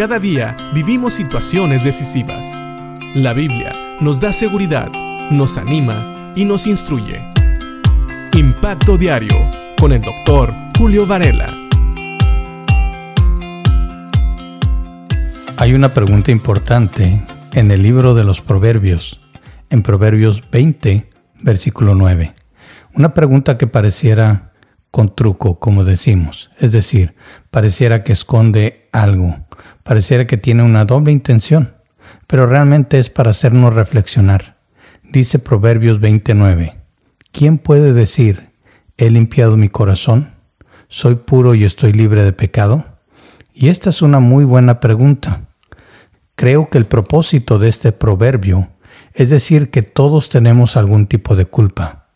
Cada día vivimos situaciones decisivas. La Biblia nos da seguridad, nos anima y nos instruye. Impacto Diario con el doctor Julio Varela. Hay una pregunta importante en el libro de los Proverbios, en Proverbios 20, versículo 9. Una pregunta que pareciera con truco, como decimos, es decir, pareciera que esconde algo, pareciera que tiene una doble intención, pero realmente es para hacernos reflexionar. Dice Proverbios 29, ¿quién puede decir, he limpiado mi corazón? ¿Soy puro y estoy libre de pecado? Y esta es una muy buena pregunta. Creo que el propósito de este proverbio es decir que todos tenemos algún tipo de culpa,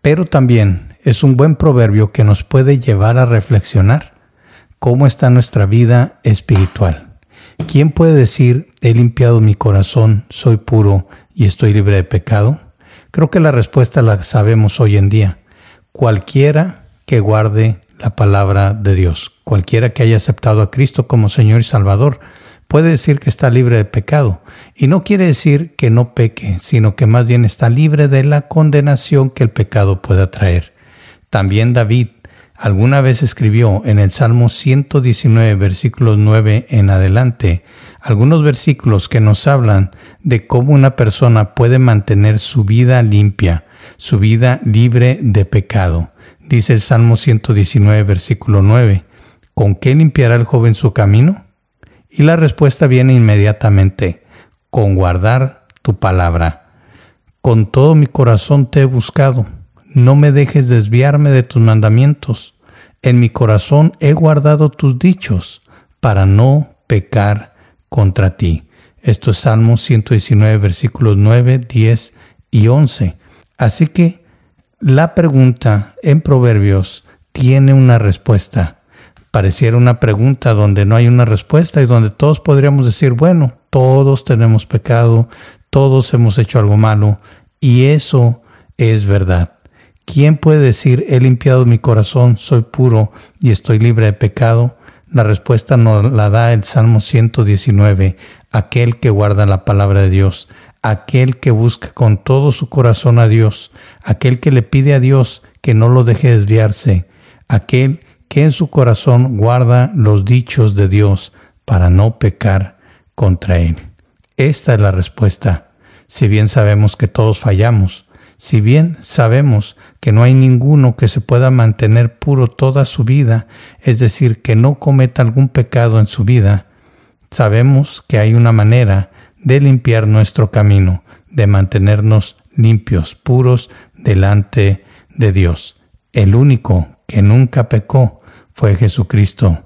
pero también es un buen proverbio que nos puede llevar a reflexionar cómo está nuestra vida espiritual. ¿Quién puede decir, he limpiado mi corazón, soy puro y estoy libre de pecado? Creo que la respuesta la sabemos hoy en día. Cualquiera que guarde la palabra de Dios, cualquiera que haya aceptado a Cristo como Señor y Salvador, puede decir que está libre de pecado. Y no quiere decir que no peque, sino que más bien está libre de la condenación que el pecado pueda traer. También David alguna vez escribió en el Salmo 119, versículos 9 en adelante, algunos versículos que nos hablan de cómo una persona puede mantener su vida limpia, su vida libre de pecado. Dice el Salmo 119, versículo 9, ¿con qué limpiará el joven su camino? Y la respuesta viene inmediatamente, con guardar tu palabra. Con todo mi corazón te he buscado, no me dejes desviarme de tus mandamientos. En mi corazón he guardado tus dichos, para no pecar contra ti. Esto es Salmo 119, versículos 9, 10 y 11. Así que la pregunta en Proverbios tiene una respuesta pareciera una pregunta donde no hay una respuesta y donde todos podríamos decir, bueno, todos tenemos pecado, todos hemos hecho algo malo, y eso es verdad. ¿Quién puede decir, he limpiado mi corazón, soy puro y estoy libre de pecado? La respuesta nos la da el Salmo 119, aquel que guarda la palabra de Dios, aquel que busca con todo su corazón a Dios, aquel que le pide a Dios que no lo deje desviarse, aquel que en su corazón guarda los dichos de Dios para no pecar contra Él. Esta es la respuesta. Si bien sabemos que todos fallamos, si bien sabemos que no hay ninguno que se pueda mantener puro toda su vida, es decir, que no cometa algún pecado en su vida, sabemos que hay una manera de limpiar nuestro camino, de mantenernos limpios, puros delante de Dios. El único que nunca pecó fue Jesucristo.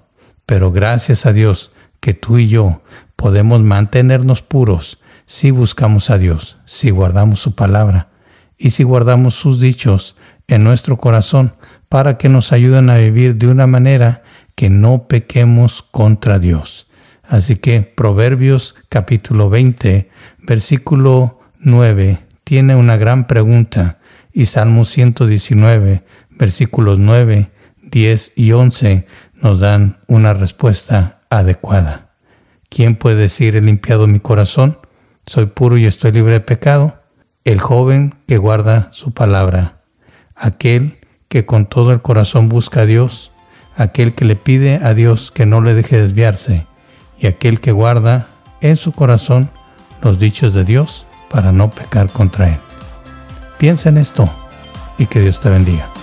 Pero gracias a Dios que tú y yo podemos mantenernos puros si buscamos a Dios, si guardamos su palabra y si guardamos sus dichos en nuestro corazón para que nos ayuden a vivir de una manera que no pequemos contra Dios. Así que Proverbios capítulo 20, versículo 9, tiene una gran pregunta y Salmo 119, versículos 9, 10 y 11 nos dan una respuesta adecuada. ¿Quién puede decir he limpiado mi corazón? Soy puro y estoy libre de pecado. El joven que guarda su palabra. Aquel que con todo el corazón busca a Dios. Aquel que le pide a Dios que no le deje desviarse. Y aquel que guarda en su corazón los dichos de Dios para no pecar contra Él. Piensa en esto y que Dios te bendiga.